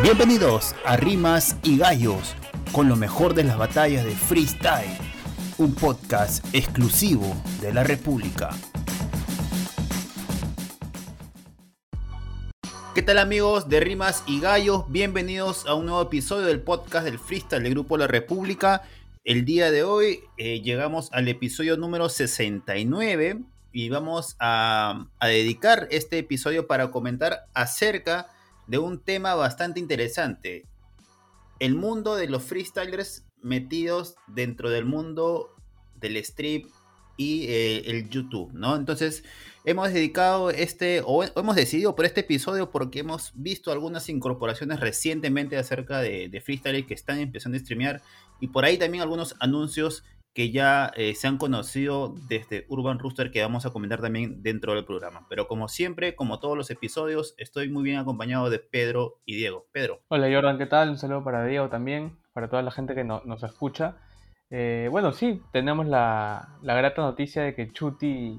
Bienvenidos a Rimas y Gallos, con lo mejor de las batallas de freestyle, un podcast exclusivo de la República. ¿Qué tal amigos de Rimas y Gallos? Bienvenidos a un nuevo episodio del podcast del freestyle del Grupo La República. El día de hoy eh, llegamos al episodio número 69 y vamos a, a dedicar este episodio para comentar acerca de un tema bastante interesante. El mundo de los freestylers metidos dentro del mundo del strip y eh, el YouTube, ¿no? Entonces, hemos dedicado este, o hemos decidido por este episodio porque hemos visto algunas incorporaciones recientemente acerca de, de que están empezando a streamear y por ahí también algunos anuncios que ya eh, se han conocido desde Urban Rooster que vamos a comentar también dentro del programa. Pero como siempre, como todos los episodios, estoy muy bien acompañado de Pedro y Diego. Pedro. Hola Jordan, ¿qué tal? Un saludo para Diego también, para toda la gente que nos escucha. Eh, bueno, sí, tenemos la, la, grata noticia de que Chuti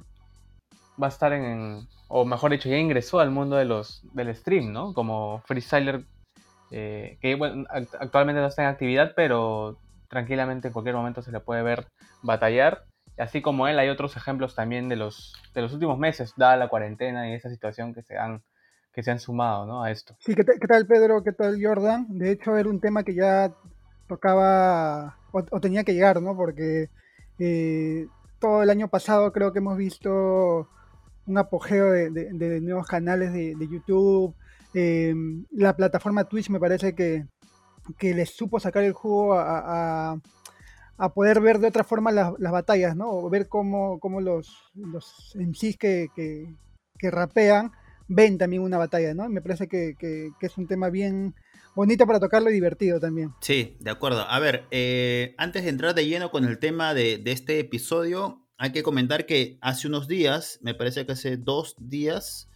va a estar en, o mejor dicho, ya ingresó al mundo de los, del stream, ¿no? Como freestyler, eh, que actualmente no está en actividad, pero tranquilamente en cualquier momento se le puede ver batallar. Así como él, hay otros ejemplos también de los, de los últimos meses, dada la cuarentena y esa situación que se han, que se han sumado ¿no? a esto. Sí, ¿qué, tal Pedro? ¿Qué tal Jordan? De hecho, era un tema que ya tocaba o, tenía que llegar, ¿no? Porque eh, todo el año pasado creo que hemos visto un apogeo de, de, nuevos canales de, YouTube. Eh, la plataforma Twitch me parece que, que les supo sacar el jugo a, a, poder ver de otra forma las, las batallas, ¿no? O ver cómo, cómo los, los MCs que, que, que, rapean ven también una batalla, ¿no? Me parece que, que, es un tema bien bonito para tocarlo y divertido también. Sí, de acuerdo. A ver, eh, antes de entrar de lleno con el tema de, de este episodio, hay que comentar que hace unos días, me parece que hace dos días,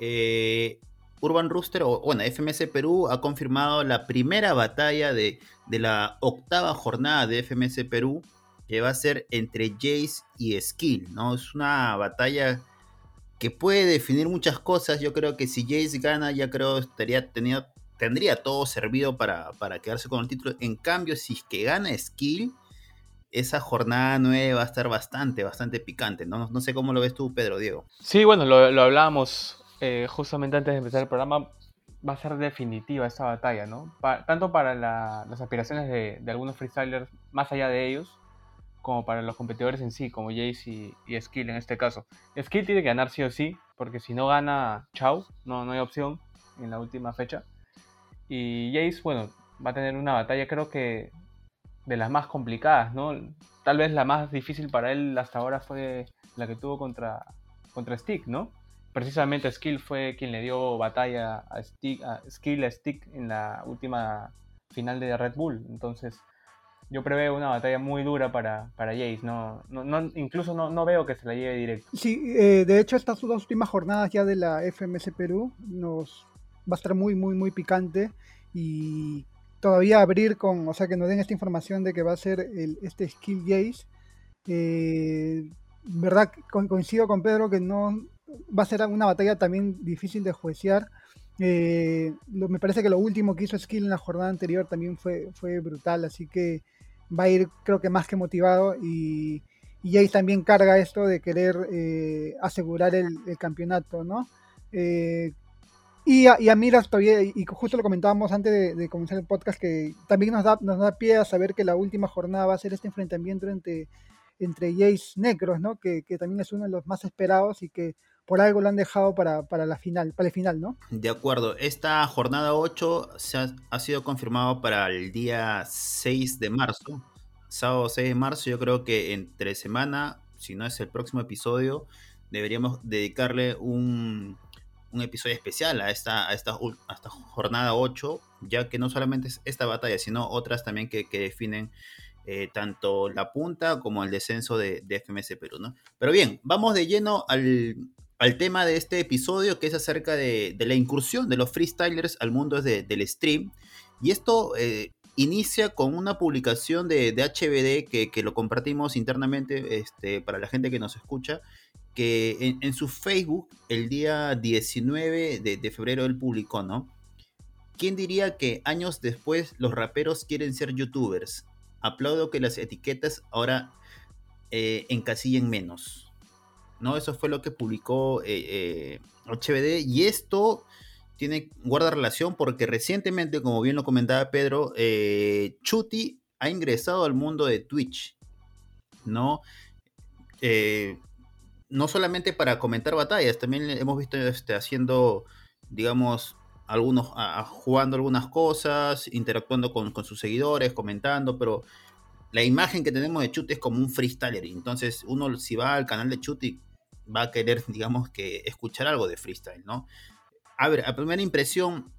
eh, Urban Rooster, o bueno, FMS Perú ha confirmado la primera batalla de, de, la octava jornada de FMS Perú, que va a ser entre Jace y Skill, ¿no? Es una batalla que puede definir muchas cosas. Yo creo que si Jace gana, ya creo estaría tenía, tendría todo servido para, para quedarse con el título. En cambio, si es que gana Skill, esa jornada nueva va a estar bastante, bastante picante. No, no sé cómo lo ves tú, Pedro, Diego. Sí, bueno, lo, lo hablábamos eh, justamente antes de empezar el programa, va a ser definitiva esta batalla, ¿no? tanto para las aspiraciones de, algunos freestylers, más allá de ellos, como para los competidores en sí, como Jace y, Skill en este caso. Skill tiene que ganar sí o sí, porque si no gana, chau, no, no hay opción en la última fecha. Y Jace, bueno, va a tener una batalla creo que de las más complicadas, ¿no? Tal vez la más difícil para él hasta ahora fue la que tuvo contra, contra Stick, ¿no? Precisamente Skill fue quien le dio batalla a, Stick, a Skill a Stick en la última final de Red Bull. Entonces, yo preveo una batalla muy dura para, para Jace. No, no, incluso no, no, veo que se la lleve directo. Sí, eh, de hecho, estas dos últimas jornadas ya de la FMS Perú nos va a estar muy, muy, muy picante. Y todavía abrir con, o sea, que nos den esta información de que va a ser el, este Skill Jace. Eh, verdad, coincido con Pedro que no, va a ser una batalla también difícil de juecear. Eh, me parece que lo último que hizo Skill en la jornada anterior también fue, fue brutal, así que va a ir creo que más que motivado y, y también carga esto de querer eh, asegurar el, campeonato, ¿no? Eh, y, a, y, a, todavía, y justo lo comentábamos antes de, comenzar el podcast, que también nos da, nos da pie a saber que la última jornada va a ser este enfrentamiento entre, entre Jace Necros, ¿no? Que, que también es uno de los más esperados y que por algo lo han dejado para, la final, para el final, ¿no? De acuerdo. Esta jornada 8 se ha, sido confirmado para el día 6 de marzo. Sábado 6 de marzo, yo creo que entre semana, si no es el próximo episodio, deberíamos dedicarle un, episodio especial a esta, a esta, esta jornada 8, ya que no solamente es esta batalla, sino otras también que, definen eh, tanto la punta como el descenso de, de, FMS Perú, ¿no? Pero bien, vamos de lleno al, al tema de este episodio, que es acerca de, la incursión de los freestylers al mundo del stream. Y esto eh, inicia con una publicación de, HBD que, lo compartimos internamente este, para la gente que nos escucha, que en, su Facebook el día 19 de, febrero él publicó, ¿no? ¿quién diría que años después los raperos quieren ser youtubers? Aplaudo que las etiquetas ahora eh, encasillen menos. ¿No? Eso fue lo que publicó eh, HBD. Y esto tiene, guarda relación porque recientemente, como bien lo comentaba Pedro, Chuti ha ingresado al mundo de Twitch. ¿No? no solamente para comentar batallas, también hemos visto este, haciendo, digamos, algunos, jugando algunas cosas, interactuando con, sus seguidores, comentando, pero la imagen que tenemos de Chuti es como un freestyler. Entonces, uno si va al canal de Chuti va a querer, digamos, que escuchar algo de freestyle, ¿no? A ver, a primera impresión,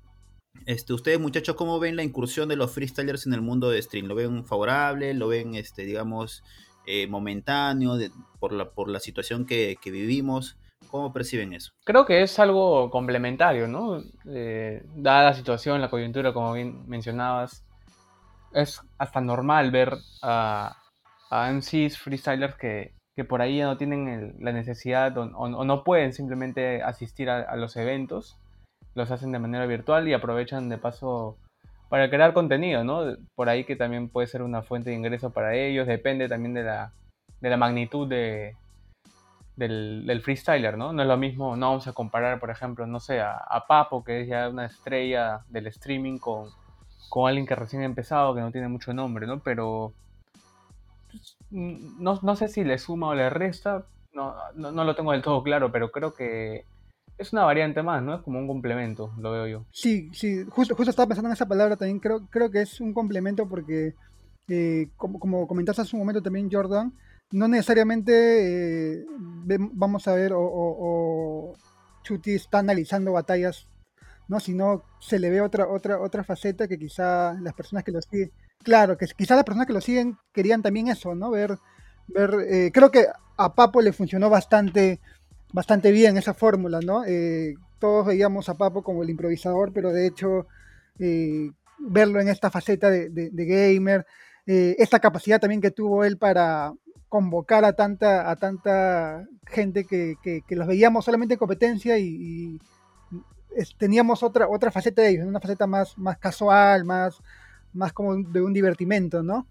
este, ustedes muchachos, ¿cómo ven la incursión de los freestylers en el mundo de stream? ¿Lo ven favorable? ¿Lo ven, este, digamos, eh, momentáneo por, la, por la situación que, vivimos. ¿Cómo perciben eso? Creo que es algo complementario, ¿no? Eh, dada la situación, la coyuntura, como bien mencionabas, es hasta normal ver a, a freestylers que, por ahí ya no tienen la necesidad o, no pueden simplemente asistir a, los eventos, los hacen de manera virtual y aprovechan de paso para crear contenido, ¿no? Por ahí que también puede ser una fuente de ingreso para ellos, depende también de la, de la magnitud de, del, freestyler, ¿no? No es lo mismo, no vamos a comparar, por ejemplo, no sé, a, Papo, que es ya una estrella del streaming, con, con, alguien que recién ha empezado, que no tiene mucho nombre, ¿no? Pero pues, no, no sé si le suma o le resta, no, no, no lo tengo del todo claro, pero creo que es una variante más, ¿no? Es como un complemento, lo veo yo. Sí, sí, justo, justo estaba pensando en esa palabra también, creo, creo que es un complemento porque, eh, como, como comentaste hace un momento también, Jordan, no necesariamente eh, vamos a ver o, Chuti está analizando batallas, ¿no? Sino se le ve otra, otra, otra faceta que quizá las personas que lo siguen, claro, que quizá las personas que lo siguen querían también eso, ¿no? Ver, ver, eh, creo que a Papo le funcionó bastante bastante bien esa fórmula, ¿no? Eh, todos veíamos a Papo como el improvisador, pero de hecho eh, verlo en esta faceta de, gamer, eh, esta capacidad también que tuvo él para convocar a tanta, a tanta gente que, los veíamos solamente en competencia y, teníamos otra, otra faceta de ellos, una faceta más, más casual, más, más como de un divertimento, ¿no?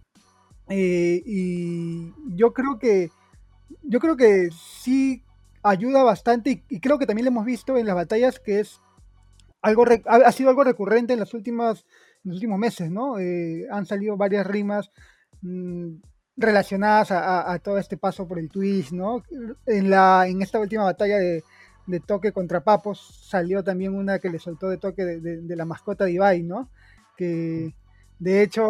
y yo creo que yo creo que sí ayuda bastante y, creo que también lo hemos visto en las batallas que es algo ha, sido algo recurrente en las últimas en los últimos meses, ¿no? Eh, han salido varias rimas mm, relacionadas a, todo este paso por el Twitch, ¿no? En, la, en esta última batalla de, toque contra Papos salió también una que le soltó de toque de, la mascota de Ibai, ¿no? Que de hecho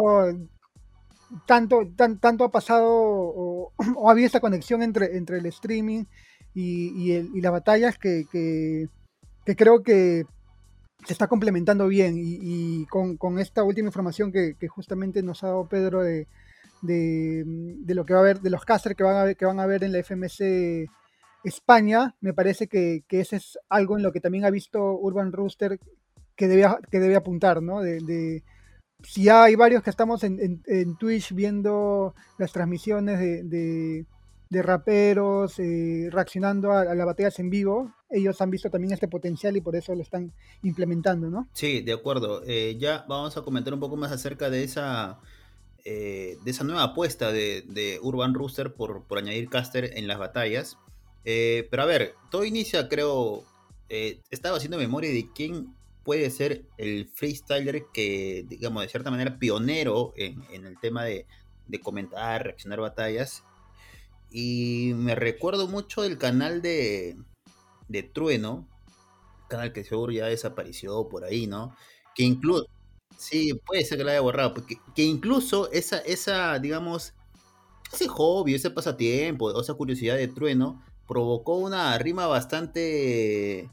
tanto, tanto ha pasado o, o, ha habido esta conexión entre, entre el streaming y, y, las batallas que, que, creo que se está complementando bien y, con, esta última información que, justamente nos ha dado Pedro de, de, lo que va a haber, de los casters que van a ver, que van a ver en la FMC España, me parece que, que ese es algo en lo que también ha visto Urban Rooster que debe, apuntar, ¿no? De, si ya hay varios que estamos en, Twitch viendo las transmisiones de, de raperos eh, reaccionando a, las batallas en vivo, ellos han visto también este potencial y por eso lo están implementando, ¿no? Sí, de acuerdo. Eh, ya vamos a comentar un poco más acerca de esa, eh, de esa nueva apuesta de, Urban Rooster por, añadir caster en las batallas. Pero a ver, todo inicia, creo, estaba haciendo memoria de quién puede ser el freestyler que, digamos, de cierta manera pionero en, el tema de, comentar, reaccionar batallas y me recuerdo mucho del canal de, de Trueno, canal que seguro ya desapareció por ahí, ¿no? Que incluso, sí, puede ser que lo haya borrado, porque que incluso esa, esa, digamos, ese hobby, ese pasatiempo, esa curiosidad de Trueno, provocó una rima bastante,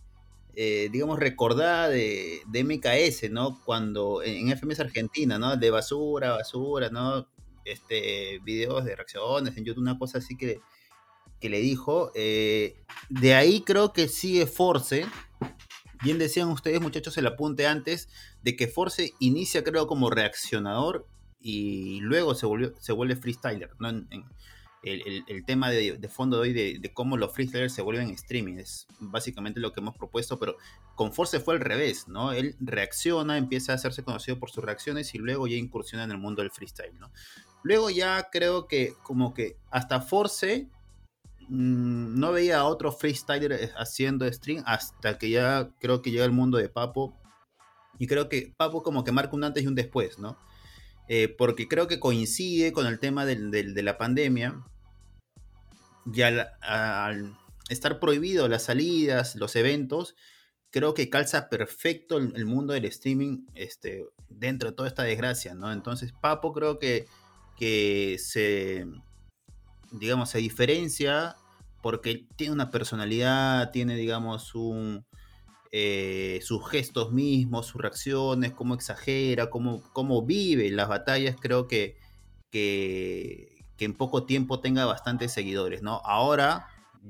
eh, digamos, recordada de, de, MKS, ¿no? Cuando en FMS Argentina, ¿no? De basura, basura, ¿no? este, videos de reacciones en YouTube, una cosa así que, que le dijo. Eh, de ahí creo que sigue Force. Bien decían ustedes, muchachos, el apunte antes de que Force inicia, creo, como reaccionador y luego se, volvió, se vuelve freestyler. ¿no? En, el, tema de, fondo de hoy de, cómo los freestylers se vuelven streaming. Es básicamente lo que hemos propuesto, pero con Force fue al revés, ¿no? Él reacciona, empieza a hacerse conocido por sus reacciones y luego ya incursiona en el mundo del freestyle, ¿no? Luego ya creo que como que hasta Force mm, no veía a otro freestyler haciendo stream hasta que ya creo que llega el mundo de Papo. Y creo que Papo como que marca un antes y un después, ¿no? Eh, porque creo que coincide con el tema de la pandemia y al, estar prohibido las salidas, los eventos, creo que calza perfecto el, mundo del streaming este, dentro de toda esta desgracia, ¿no? Entonces, Papo creo que, que se, digamos, se diferencia porque tiene una personalidad, tiene, digamos, un, eh, sus gestos mismos, sus reacciones, cómo exagera, cómo, cómo vive las batallas, creo que, que, que en poco tiempo tenga bastantes seguidores, ¿no? Ahora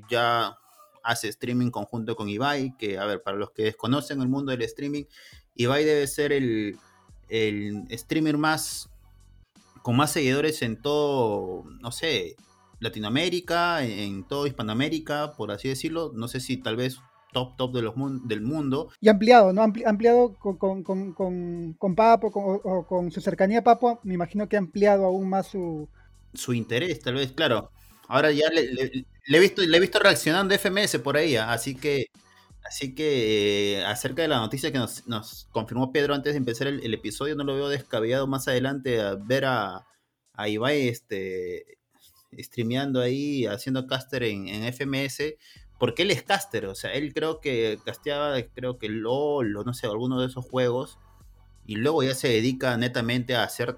ya hace streaming conjunto con Ibai, que, a ver, para los que desconocen el mundo del streaming, Ibai debe ser el, el streamer más, con más seguidores en todo, no sé, Latinoamérica, en todo Hispanoamérica, por así decirlo. No sé si tal vez top, top de los del mundo. Y ampliado, ¿no? ampliado con, con, con, con Papo o con su cercanía a Papo, me imagino que ha ampliado aún más su, su interés, tal vez, claro. Ahora ya le, he, visto, le he visto reaccionando FMS por ahí, ¿ah? así que, así que eh, acerca de la noticia que nos, confirmó Pedro antes de empezar el, episodio, no lo veo descabellado más adelante a ver a, a Ibai este, streameando ahí, haciendo caster en, FMS, porque él es caster, o sea, él creo que casteaba, creo que LOL o no sé, alguno de esos juegos, y luego ya se dedica netamente a hacer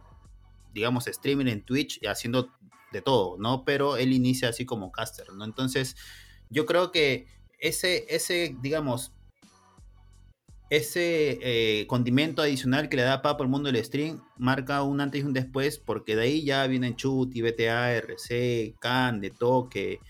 digamos, streaming en Twitch y haciendo de todo, ¿no? Pero él inicia así como caster, ¿no? Entonces, yo creo que ese, ese digamos, ese eh, condimento adicional que le da Papo al mundo del stream marca un antes y un después, porque de ahí ya vienen Chuti, BTA, RC, Can, De Toque.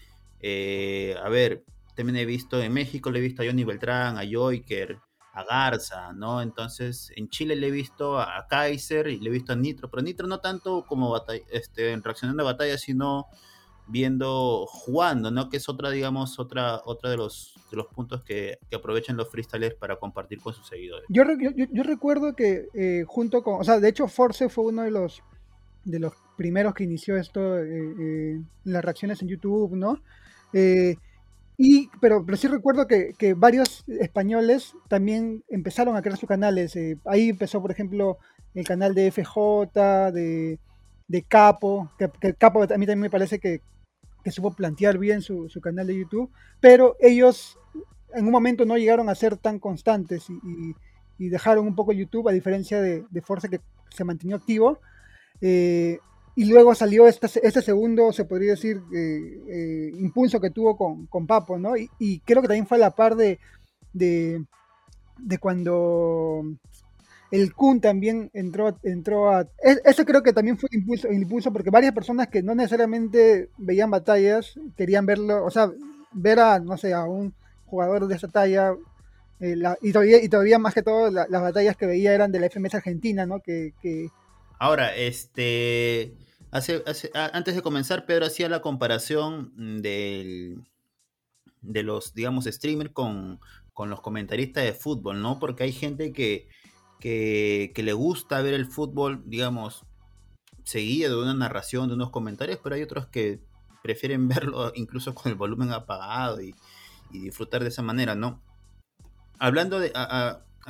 Eh, a ver, también he visto en México, le he visto a Johnny Beltrán, a Joiker, a Garza, ¿no? Entonces, en Chile le he visto a Kaiser y le he visto a Nitro, pero Nitro no tanto como este, en reaccionando a batalla, sino viendo, jugando, ¿no? Que es otra, digamos, otra, otra de los, de los puntos que, aprovechan los freestylers para compartir con sus seguidores. Yo, yo, recuerdo que eh, junto con, o sea, de hecho Force fue uno de los, de los primeros que inició esto, eh, eh, las reacciones en YouTube, ¿no? Y, pero, pero sí recuerdo que, que, varios españoles también empezaron a crear sus canales. Eh, ahí empezó, por ejemplo, el canal de FJ, de, de Capo, que, Capo a mí también me parece que, que supo plantear bien su, su, canal de YouTube, pero ellos en un momento no llegaron a ser tan constantes y, y, dejaron un poco YouTube, a diferencia de, de Forza que se mantenió activo. Eh, y luego salió este, segundo, se podría decir, eh, eh, impulso que tuvo con, con Papo, ¿no? Y, creo que también fue a la par de, de, cuando el Kun también entró, entró a... Eso creo que también fue impulso, impulso porque varias personas que no necesariamente veían batallas querían verlo, o sea, ver a, no sé, a un jugador de esa talla, eh, y, todavía, y todavía más que todo las batallas que veía eran de la FMS Argentina, ¿no? Que... Ahora, este antes de comenzar, Pedro hacía la comparación del, de los, digamos, streamers con, los comentaristas de fútbol, ¿no? Porque hay gente que, le gusta ver el fútbol, digamos, seguido de una narración, de unos comentarios, pero hay otros que prefieren verlo incluso con el volumen apagado y, disfrutar de esa manera, ¿no? Hablando de,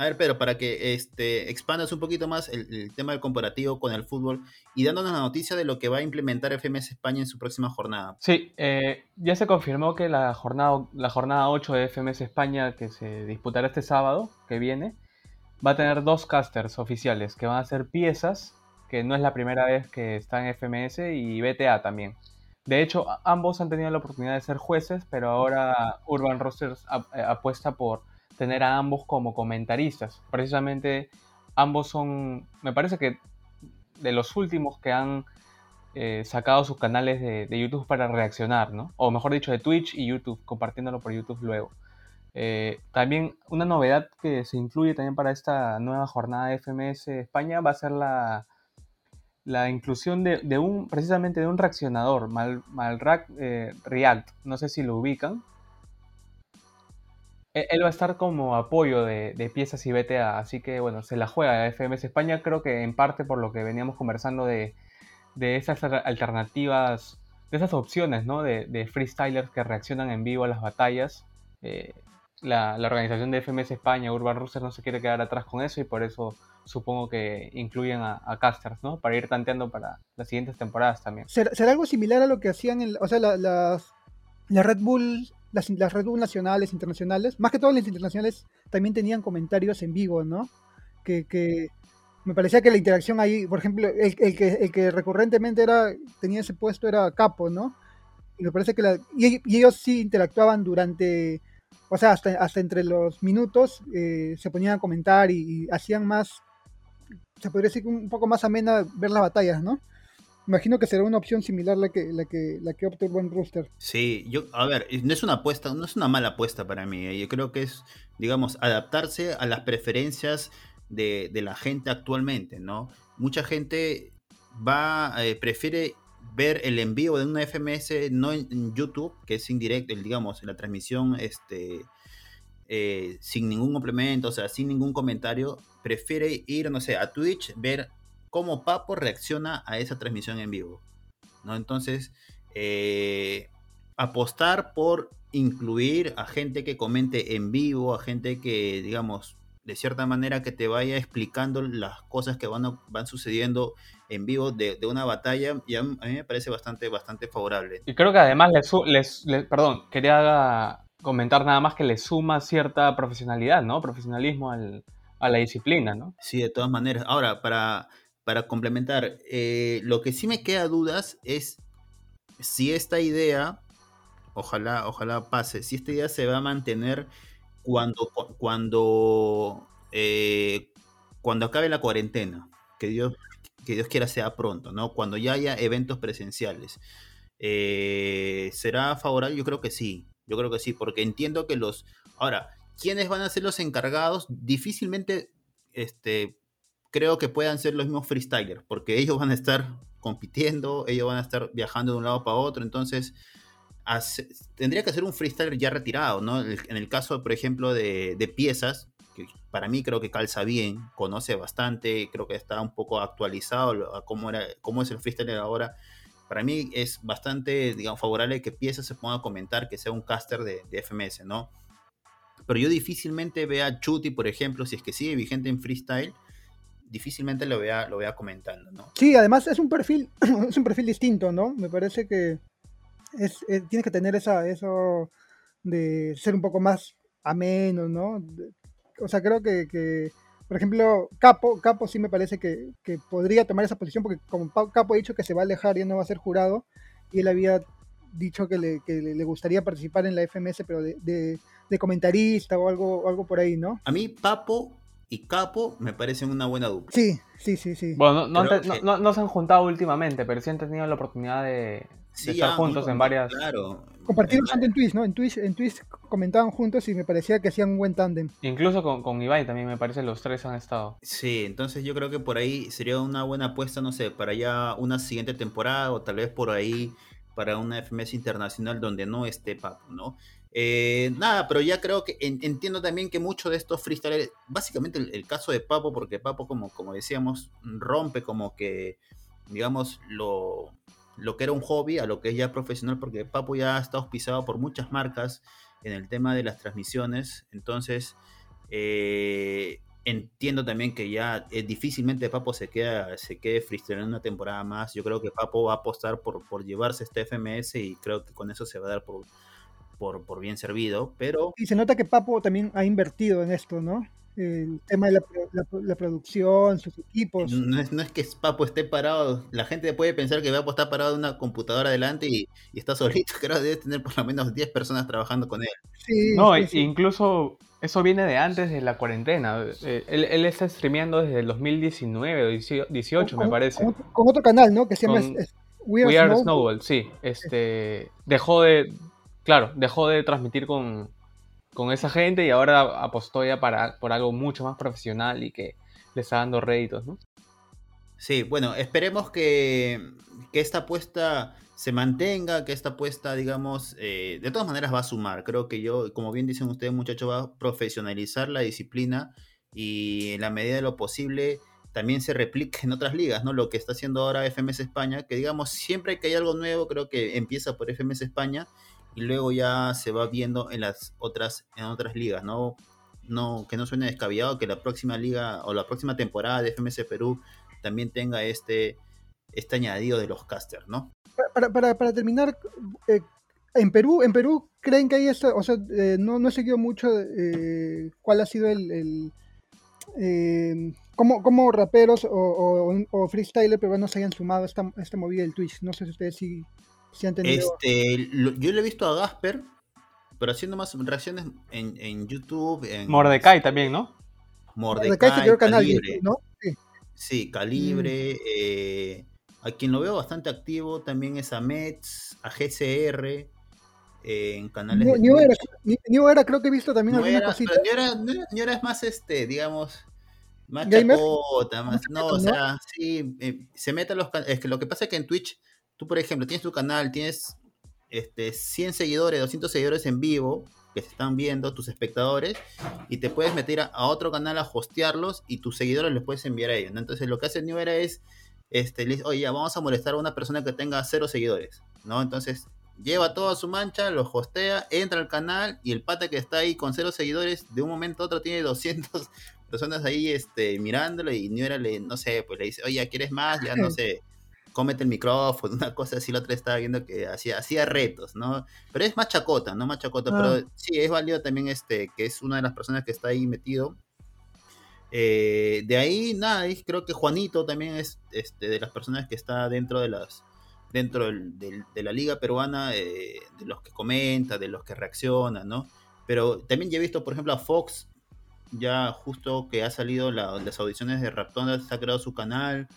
ver, pero para que este, expandas un poquito más el, tema del comparativo con el fútbol y dándonos la noticia de lo que va a implementar FMS España en su próxima jornada. Sí, eh, ya se confirmó que la jornada, la jornada 8 de FMS España, que se disputará este sábado que viene, va a tener dos casters oficiales que van a ser piezas, que no es la primera vez que están FMS, y BTA también. De hecho, ambos han tenido la oportunidad de ser jueces, pero ahora Urban Rosters eh, apuesta por tener a ambos como comentaristas. Precisamente ambos son, me parece que de los últimos que han eh, sacado sus canales de, YouTube para reaccionar, ¿no? O mejor dicho, de Twitch y YouTube, compartiéndolo por YouTube luego. Eh, también una novedad que se incluye también para esta nueva jornada de FMS España va a ser la, la inclusión de, un, precisamente de un reaccionador, Mal, eh, React, no sé si lo ubican. Él va a estar como apoyo de, piezas y BTA, así que bueno, se la juega FMS España, creo que en parte por lo que veníamos conversando de, esas alternativas, de esas opciones, ¿no? De, freestylers que reaccionan en vivo a las batallas. Eh, la, organización de FMS España, Urban Rooster, no se quiere quedar atrás con eso y por eso supongo que incluyen a, casters, ¿no? Para ir tanteando para las siguientes temporadas también. ¿Será, algo similar a lo que hacían, en, o sea, las, las Red Bull, las, las, Red Bull nacionales, internacionales? Más que todas las internacionales también tenían comentarios en vivo, ¿no? Que, me parecía que la interacción ahí, por ejemplo, el, que, el que recurrentemente era, tenía ese puesto era Capo, ¿no? Y me parece que y, ellos sí interactuaban durante, o sea, hasta, hasta entre los minutos eh, se ponían a comentar y, hacían más se podría decir un poco más amena ver las batallas, ¿no? Imagino que será una opción similar la que, la que, la que opta el buen rooster. Sí, yo, a ver, no es una apuesta, no es una mala apuesta para mí. ¿eh? Yo creo que es, digamos, adaptarse a las preferencias de, la gente actualmente, ¿no? Mucha gente va, eh, prefiere ver el envío de una FMS no en, YouTube, que es indirecto, digamos, la transmisión este, eh, sin ningún complemento, o sea, sin ningún comentario, prefiere ir, no sé, a Twitch, ver cómo Papo reacciona a esa transmisión en vivo. ¿no? Entonces, eh, apostar por incluir a gente que comente en vivo, a gente que, digamos, de cierta manera que te vaya explicando las cosas que van, van sucediendo en vivo de, una batalla, y a, mí me parece bastante, bastante favorable. Y creo que además les, les perdón, quería comentar nada más que le suma cierta profesionalidad, ¿no? Profesionalismo a la disciplina, ¿no? Sí, de todas maneras. Ahora, para, para complementar, eh, lo que sí me queda dudas es si esta idea, ojalá, ojalá pase, si esta idea se va a mantener cuando, cuando, eh, cuando acabe la cuarentena, que Dios, que Dios quiera sea pronto, ¿no? Cuando ya haya eventos presenciales. Eh, ¿Será favorable? Yo creo que sí. Yo creo que sí, porque entiendo que los... Ahora, ¿quiénes van a ser los encargados? Difícilmente, este, creo que puedan ser los mismos freestylers, porque ellos van a estar compitiendo, ellos van a estar viajando de un lado para otro, entonces tendría que ser un freestyler ya retirado, ¿no? En el caso, por ejemplo, de, piezas, que para mí creo que calza bien, conoce bastante, creo que está un poco actualizado a cómo, era, cómo es el freestyler ahora para mí es bastante, digamos, favorable que Pieza se ponga a comentar que sea un caster de, FMS, ¿no? Pero yo difícilmente vea a Chuti, por ejemplo, si es que sigue vigente en freestyle, difícilmente lo vea, lo vea comentando, ¿no? Sí, además es un perfil, es un perfil distinto, ¿no? Me parece que es, tienes que tener esa, eso de ser un poco más ameno, ¿no? O sea, creo que por ejemplo, Capo, Capo sí me parece que, podría tomar esa posición porque como Capo ha dicho que se va a alejar y no va a ser jurado, y él había dicho que le, gustaría participar en la FMS, pero de, comentarista o algo, algo por ahí, ¿no? A mí Papo y Capo me parecen una buena dupla. Sí, sí, sí, sí. Bueno, no, se han juntado últimamente, pero sí han tenido la oportunidad de, estar juntos en varias... Claro, Compartieron en Twitch, ¿no? En Twitch, en Twitch comentaban juntos y me parecía que hacían un buen tándem. Incluso con, con Ibai también me parece los tres han estado. Sí, entonces yo creo que por ahí sería una buena apuesta, no sé, para ya una siguiente temporada o tal vez por ahí para una FMS internacional donde no esté Papo, ¿no? Eh, nada, pero ya creo que entiendo también que mucho de estos freestylers, básicamente el, caso de Papo, porque Papo, como, como decíamos, rompe como que, digamos, lo, lo que era un hobby a lo que es ya profesional, porque Papo ya está auspiciado por muchas marcas en el tema de las transmisiones. Entonces, eh, entiendo también que ya eh, difícilmente Papo se queda se quede freestyle en una temporada más. Yo creo que Papo va a apostar por, por llevarse este FMS y creo que con eso se va a dar por, por, por bien servido. Pero... Y se nota que Papo también ha invertido en esto, ¿no? el tema de la, producción, sus equipos. No es, no es, que Papo esté parado, la gente puede pensar que Papo está parado en una computadora delante y, está solito, creo que debe tener por lo menos 10 personas trabajando con él. no, incluso eso viene de antes de la cuarentena. Eh, él, está streameando desde el 2019 o 18, me parece. Con, otro canal, ¿no? Que se llama We Are, Snowball. sí. Este, dejó de, claro, dejó de transmitir con, con esa gente y ahora apostó ya para, por algo mucho más profesional y que le está dando réditos, ¿no? Sí, bueno, esperemos que, que esta apuesta se mantenga, que esta apuesta, digamos, eh, de todas maneras va a sumar. Creo que yo, como bien dicen ustedes, muchachos, va a profesionalizar la disciplina y en la medida de lo posible también se replique en otras ligas, ¿no? Lo que está haciendo ahora FMS España, que digamos, siempre que hay algo nuevo, creo que empieza por FMS España y luego ya se va viendo en las otras, en otras ligas, ¿no? No, que no suene descabellado que la próxima liga o la próxima temporada de FMS Perú también tenga este, este añadido de los casters, ¿no? Para, para, terminar, eh, en Perú, en Perú creen que hay esto, o sea, eh, no, no he seguido mucho eh, cuál ha sido el, el eh, cómo, cómo, raperos o, o, o freestyler peruanos se hayan sumado a esta, esta movida del Twitch. No sé si ustedes sí, sí han tenido. Este, lo, yo le he visto a Gasper, pero haciendo más reacciones en, en YouTube. En, Mordecai también, ¿no? Mordecai, Mordecai se canal, ¿no? Sí. Sí, Calibre. Mm. Eh, a quien lo veo bastante activo también es a Mets, a GCR. Eh, en canales New, de New, era, New, era, creo que he visto también New alguna era, cosita. New era, New era, es más este, digamos, más chacota, más, no, o sea, ¿no? sí, eh, se mete a los es que lo que pasa es que en Twitch, tú por ejemplo, tienes tu canal, tienes este 100 seguidores, 200 seguidores en vivo, que se están viendo, tus espectadores, y te puedes meter a, a, otro canal a hostearlos y tus seguidores les puedes enviar a ellos. ¿no? Entonces lo que hace New Era es, este, le dice, oye, ya, vamos a molestar a una persona que tenga cero seguidores, ¿no? Entonces lleva toda su mancha, lo hostea, entra al canal y el pata que está ahí con cero seguidores, de un momento a otro tiene 200 personas ahí este, mirándolo y New Era le, no sé, pues le dice, oye, ¿quieres más? Ya no sé cómete el micrófono, una cosa así, la otra estaba viendo que hacía, hacía retos, ¿no? Pero es más chacota, ¿no? Más chacota, ah. pero sí, es válido también este, que es una de las personas que está ahí metido. Eh, de ahí, nada, creo que Juanito también es este, de las personas que está dentro de las dentro del, del, de la liga peruana, eh, de los que comenta, de los que reacciona, ¿no? Pero también ya he visto, por ejemplo, a Fox, ya justo que ha salido la, las audiciones de Raptonda, se ha creado su canal,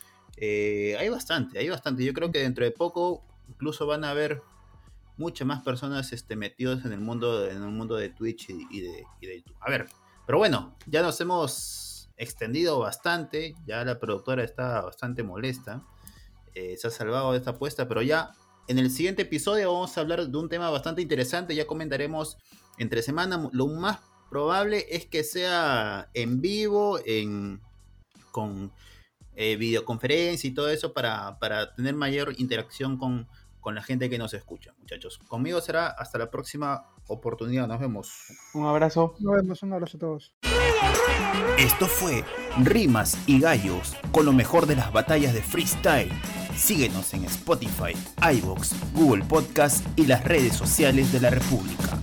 eh, hay bastante, hay bastante. Yo creo que dentro de poco incluso van a haber muchas más personas este, metidos en el mundo, en el mundo de Twitch y, y, de, y, de, YouTube. A ver, pero bueno, ya nos hemos extendido bastante, ya la productora está bastante molesta, eh, se ha salvado de esta apuesta, pero ya en el siguiente episodio vamos a hablar de un tema bastante interesante, ya comentaremos entre semana, lo más probable es que sea en vivo, en, con eh, videoconferencia y todo eso para, para tener mayor interacción con, con, la gente que nos escucha, muchachos. Conmigo será hasta la próxima oportunidad. Nos vemos. Un abrazo. Nos vemos, un abrazo a todos. Esto fue Rimas y Gallos con lo mejor de las batallas de freestyle. Síguenos en Spotify, iVoox, Google Podcast y las redes sociales de la República.